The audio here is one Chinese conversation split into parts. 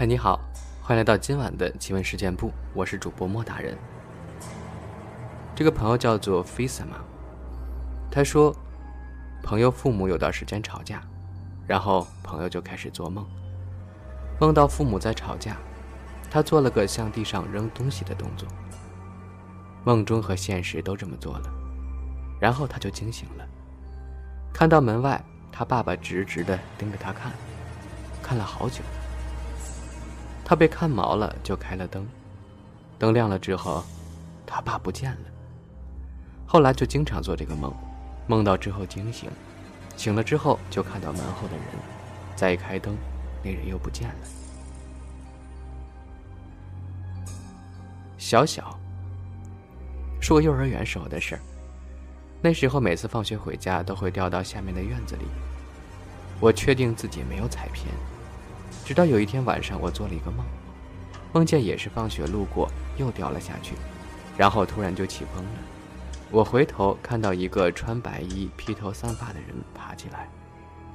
嗨，你好，欢迎来到今晚的奇闻事件部，我是主播莫大人。这个朋友叫做 FISMA 他说，朋友父母有段时间吵架，然后朋友就开始做梦，梦到父母在吵架，他做了个向地上扔东西的动作，梦中和现实都这么做了，然后他就惊醒了，看到门外他爸爸直直的盯着他看，看了好久。他被看毛了，就开了灯。灯亮了之后，他爸不见了。后来就经常做这个梦，梦到之后惊醒，醒了之后就看到门后的人，再一开灯，那人又不见了。小小是我幼儿园时候的事儿。那时候每次放学回家都会掉到下面的院子里。我确定自己没有踩偏。直到有一天晚上，我做了一个梦，梦见也是放学路过，又掉了下去，然后突然就起风了。我回头看到一个穿白衣、披头散发的人爬起来，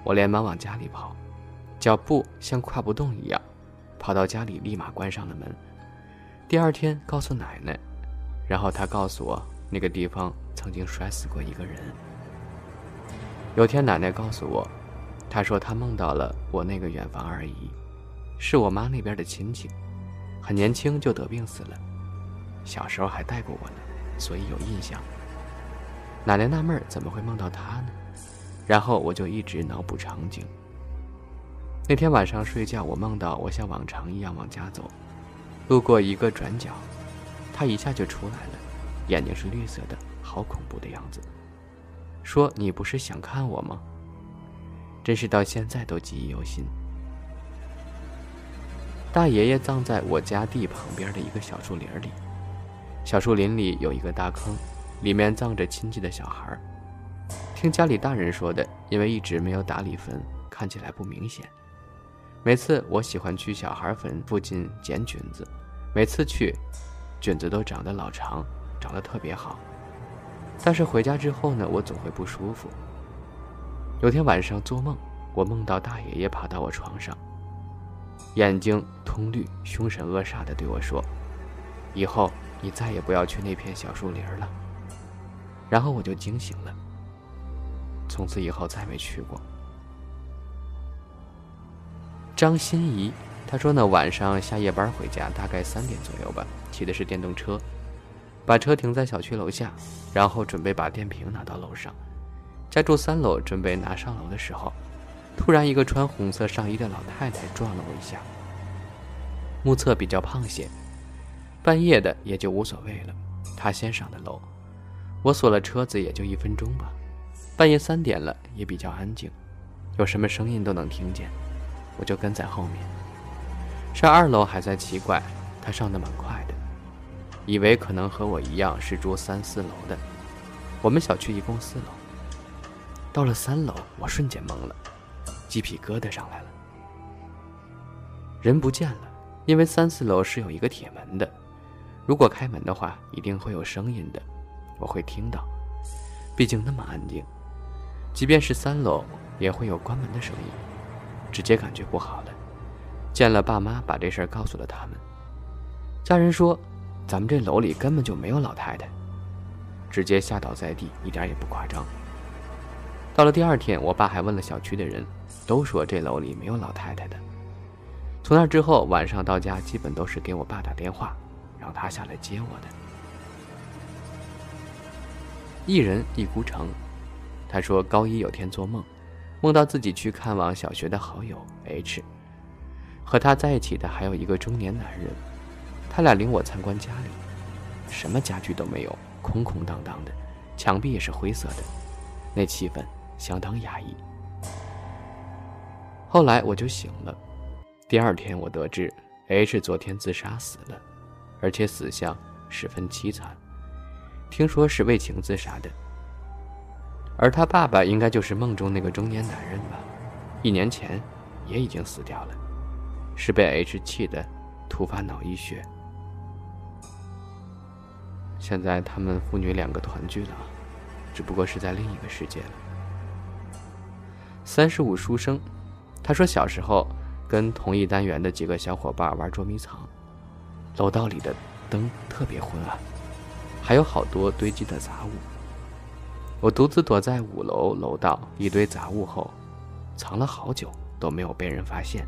我连忙往家里跑，脚步像跨不动一样，跑到家里立马关上了门。第二天告诉奶奶，然后她告诉我那个地方曾经摔死过一个人。有天奶奶告诉我，她说她梦到了我那个远房二姨。是我妈那边的亲戚，很年轻就得病死了，小时候还带过我呢，所以有印象。奶奶纳闷怎么会梦到他呢？然后我就一直脑补场景。那天晚上睡觉，我梦到我像往常一样往家走，路过一个转角，他一下就出来了，眼睛是绿色的，好恐怖的样子。说你不是想看我吗？真是到现在都记忆犹新。大爷爷葬在我家地旁边的一个小树林里，小树林里有一个大坑，里面葬着亲戚的小孩。听家里大人说的，因为一直没有打理坟，看起来不明显。每次我喜欢去小孩坟附近捡菌子，每次去，菌子都长得老长，长得特别好。但是回家之后呢，我总会不舒服。有天晚上做梦，我梦到大爷爷爬到我床上。眼睛通绿，凶神恶煞地对我说：“以后你再也不要去那片小树林了。”然后我就惊醒了。从此以后再没去过。张欣怡，她说呢，晚上下夜班回家，大概三点左右吧，骑的是电动车，把车停在小区楼下，然后准备把电瓶拿到楼上。家住三楼，准备拿上楼的时候。突然，一个穿红色上衣的老太太撞了我一下，目测比较胖些。半夜的也就无所谓了，她先上的楼，我锁了车子，也就一分钟吧。半夜三点了，也比较安静，有什么声音都能听见，我就跟在后面。上二楼还在奇怪，她上的蛮快的，以为可能和我一样是住三四楼的。我们小区一共四楼，到了三楼，我瞬间懵了。鸡皮疙瘩上来了，人不见了，因为三四楼是有一个铁门的，如果开门的话，一定会有声音的，我会听到，毕竟那么安静，即便是三楼也会有关门的声音，直接感觉不好了。见了爸妈，把这事儿告诉了他们，家人说，咱们这楼里根本就没有老太太，直接吓倒在地，一点也不夸张。到了第二天，我爸还问了小区的人。都说这楼里没有老太太的。从那之后，晚上到家基本都是给我爸打电话，让他下来接我的。一人一孤城，他说高一有天做梦，梦到自己去看望小学的好友 H，和他在一起的还有一个中年男人，他俩领我参观家里，什么家具都没有，空空荡荡的，墙壁也是灰色的，那气氛相当压抑。后来我就醒了，第二天我得知，H 昨天自杀死了，而且死相十分凄惨，听说是为情自杀的。而他爸爸应该就是梦中那个中年男人吧，一年前也已经死掉了，是被 H 气的，突发脑溢血。现在他们父女两个团聚了，只不过是在另一个世界了。三十五书生。他说：“小时候跟同一单元的几个小伙伴玩捉迷藏。楼道里的灯特别昏暗，还有好多堆积的杂物。我独自躲在五楼楼道一堆杂物后，藏了好久都没有被人发现。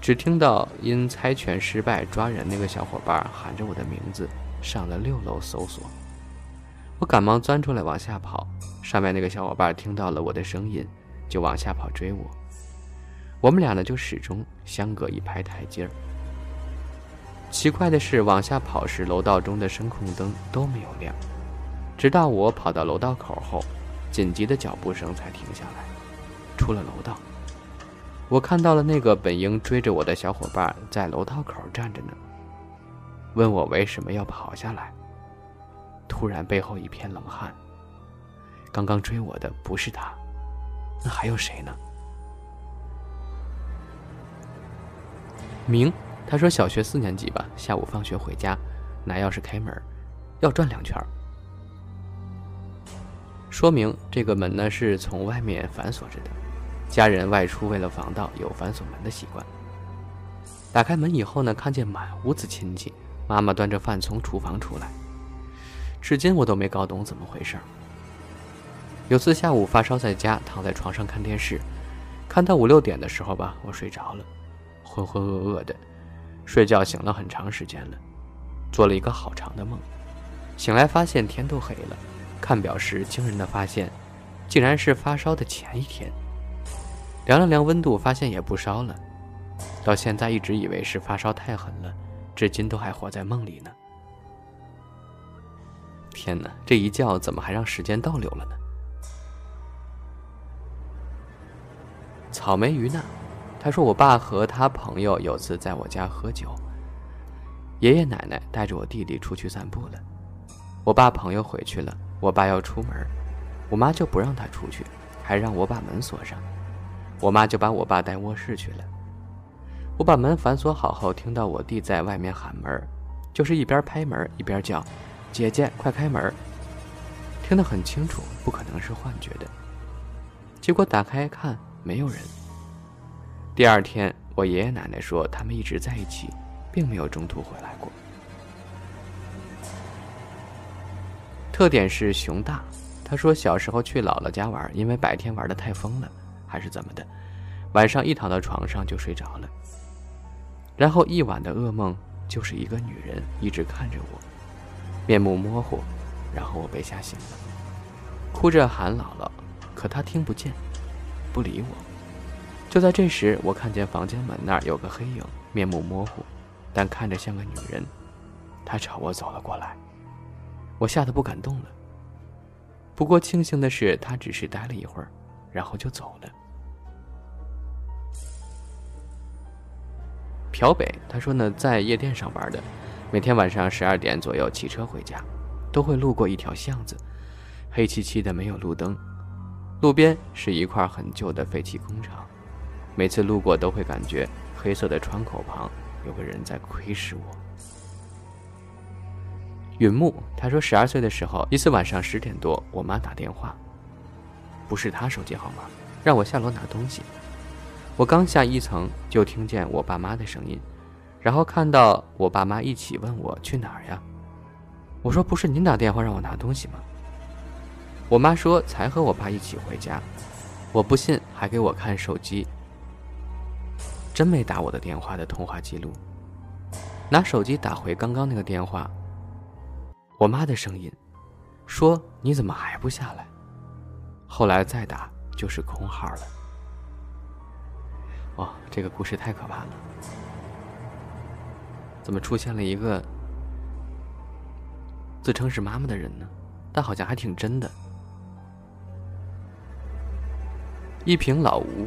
只听到因猜拳失败抓人那个小伙伴喊着我的名字，上了六楼搜索。我赶忙钻出来往下跑，上面那个小伙伴听到了我的声音，就往下跑追我。我们俩呢就始终相隔一排台阶儿。奇怪的是，往下跑时楼道中的声控灯都没有亮，直到我跑到楼道口后，紧急的脚步声才停下来。出了楼道，我看到了那个本应追着我的小伙伴在楼道口站着呢，问我为什么要跑下来。突然背后一片冷汗。刚刚追我的不是他，那还有谁呢？明，他说小学四年级吧，下午放学回家，拿钥匙开门，要转两圈说明这个门呢是从外面反锁着的，家人外出为了防盗有反锁门的习惯。打开门以后呢，看见满屋子亲戚，妈妈端着饭从厨房出来。至今我都没搞懂怎么回事有次下午发烧在家，躺在床上看电视，看到五六点的时候吧，我睡着了，浑浑噩噩的，睡觉醒了很长时间了，做了一个好长的梦，醒来发现天都黑了，看表时惊人的发现，竟然是发烧的前一天。量了量温度，发现也不烧了，到现在一直以为是发烧太狠了，至今都还活在梦里呢。天哪，这一觉怎么还让时间倒流了呢？草莓鱼呢？他说，我爸和他朋友有次在我家喝酒，爷爷奶奶带着我弟弟出去散步了。我爸朋友回去了，我爸要出门，我妈就不让他出去，还让我把门锁上。我妈就把我爸带卧室去了。我把门反锁好后，听到我弟在外面喊门，就是一边拍门一边叫。姐姐，快开门！听得很清楚，不可能是幻觉的。结果打开看，没有人。第二天，我爷爷奶奶说他们一直在一起，并没有中途回来过。特点是熊大。他说小时候去姥姥家玩，因为白天玩的太疯了，还是怎么的，晚上一躺到床上就睡着了。然后一晚的噩梦就是一个女人一直看着我。面目模糊，然后我被吓醒了，哭着喊姥姥，可她听不见，不理我。就在这时，我看见房间门那儿有个黑影，面目模糊，但看着像个女人，她朝我走了过来，我吓得不敢动了。不过庆幸的是，她只是待了一会儿，然后就走了。朴北，他说呢，在夜店上班的。每天晚上十二点左右骑车回家，都会路过一条巷子，黑漆漆的，没有路灯，路边是一块很旧的废弃工厂。每次路过都会感觉黑色的窗口旁有个人在窥视我。允木他说，十二岁的时候，一次晚上十点多，我妈打电话，不是他手机号码，让我下楼拿东西。我刚下一层，就听见我爸妈的声音。然后看到我爸妈一起问我去哪儿呀？我说不是您打电话让我拿东西吗？我妈说才和我爸一起回家。我不信，还给我看手机，真没打我的电话的通话记录。拿手机打回刚刚那个电话，我妈的声音说：“你怎么还不下来？”后来再打就是空号了。哇，这个故事太可怕了。怎么出现了一个自称是妈妈的人呢？但好像还挺真的。一瓶老吴，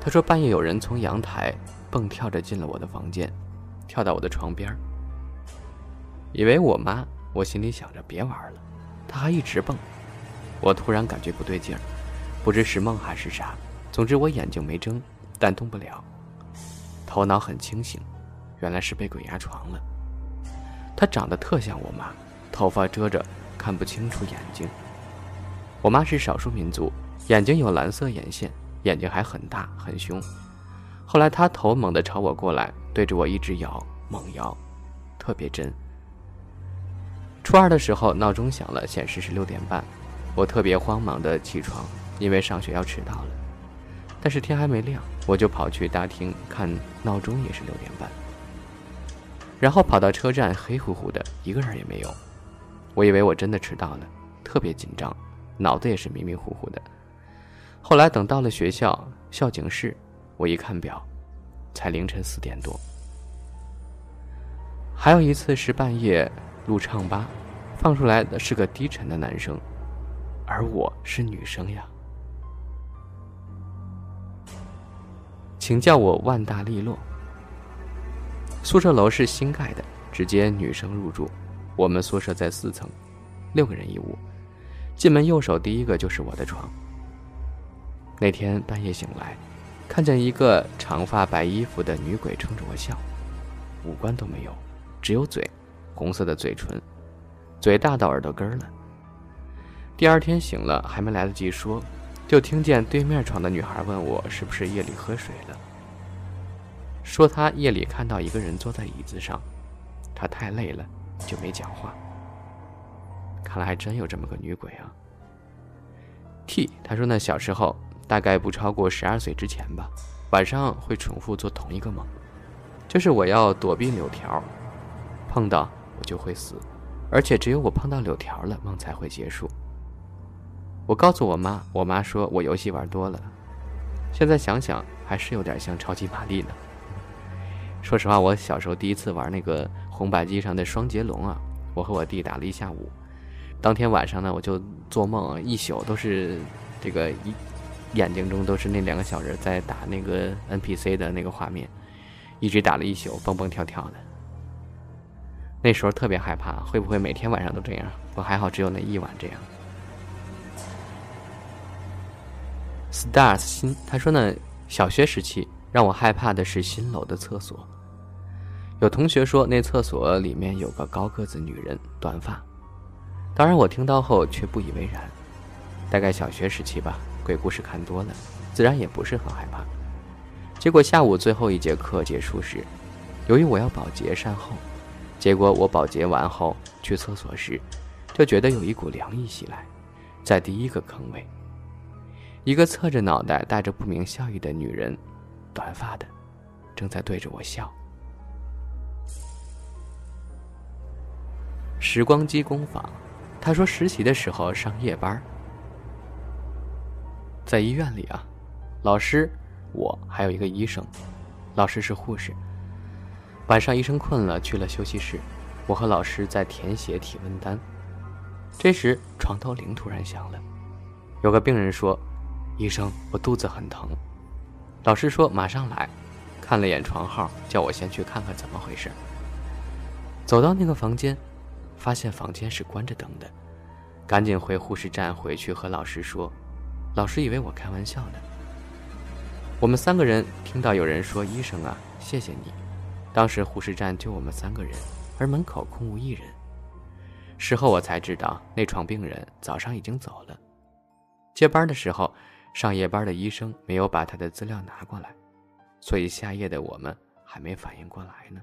他说半夜有人从阳台蹦跳着进了我的房间，跳到我的床边以为我妈，我心里想着别玩了，他还一直蹦。我突然感觉不对劲儿，不知是梦还是啥。总之我眼睛没睁，但动不了，头脑很清醒。原来是被鬼压床了。她长得特像我妈，头发遮着，看不清楚眼睛。我妈是少数民族，眼睛有蓝色眼线，眼睛还很大很凶。后来他头猛地朝我过来，对着我一直摇，猛摇，特别真。初二的时候，闹钟响了，显示是六点半，我特别慌忙的起床，因为上学要迟到了。但是天还没亮，我就跑去大厅看闹钟，也是六点半。然后跑到车站，黑乎乎的，一个人也没有。我以为我真的迟到了，特别紧张，脑子也是迷迷糊糊的。后来等到了学校校警室，我一看表，才凌晨四点多。还有一次是半夜录唱吧，放出来的是个低沉的男生，而我是女生呀。请叫我万大利落。宿舍楼是新盖的，直接女生入住。我们宿舍在四层，六个人一屋。进门右手第一个就是我的床。那天半夜醒来，看见一个长发白衣服的女鬼冲着我笑，五官都没有，只有嘴，红色的嘴唇，嘴大到耳朵根了。第二天醒了，还没来得及说，就听见对面床的女孩问我是不是夜里喝水了，说他夜里看到一个人坐在椅子上，他太累了。就没讲话。看来还真有这么个女鬼啊。T 他说：“那小时候大概不超过十二岁之前吧，晚上会重复做同一个梦，就是我要躲避柳条，碰到我就会死，而且只有我碰到柳条了，梦才会结束。”我告诉我妈，我妈说我游戏玩多了。现在想想，还是有点像超级玛丽呢。说实话，我小时候第一次玩那个。红白机上的双截龙啊，我和我弟打了一下午。当天晚上呢，我就做梦，一宿都是这个一眼睛中都是那两个小人在打那个 NPC 的那个画面，一直打了一宿，蹦蹦跳跳的。那时候特别害怕，会不会每天晚上都这样？我还好，只有那一晚这样。Stars 新他说呢，小学时期让我害怕的是新楼的厕所。有同学说那厕所里面有个高个子女人，短发。当然我听到后却不以为然。大概小学时期吧，鬼故事看多了，自然也不是很害怕。结果下午最后一节课结束时，由于我要保洁善后，结果我保洁完后去厕所时，就觉得有一股凉意袭来，在第一个坑位，一个侧着脑袋、带着不明笑意的女人，短发的，正在对着我笑。时光机工坊，他说实习的时候上夜班，在医院里啊，老师，我还有一个医生，老师是护士。晚上医生困了，去了休息室，我和老师在填写体温单。这时床头铃突然响了，有个病人说：“医生，我肚子很疼。”老师说：“马上来。”看了眼床号，叫我先去看看怎么回事。走到那个房间。发现房间是关着灯的，赶紧回护士站回去和老师说。老师以为我开玩笑呢。我们三个人听到有人说：“医生啊，谢谢你。”当时护士站就我们三个人，而门口空无一人。事后我才知道，那床病人早上已经走了。接班的时候，上夜班的医生没有把他的资料拿过来，所以下夜的我们还没反应过来呢。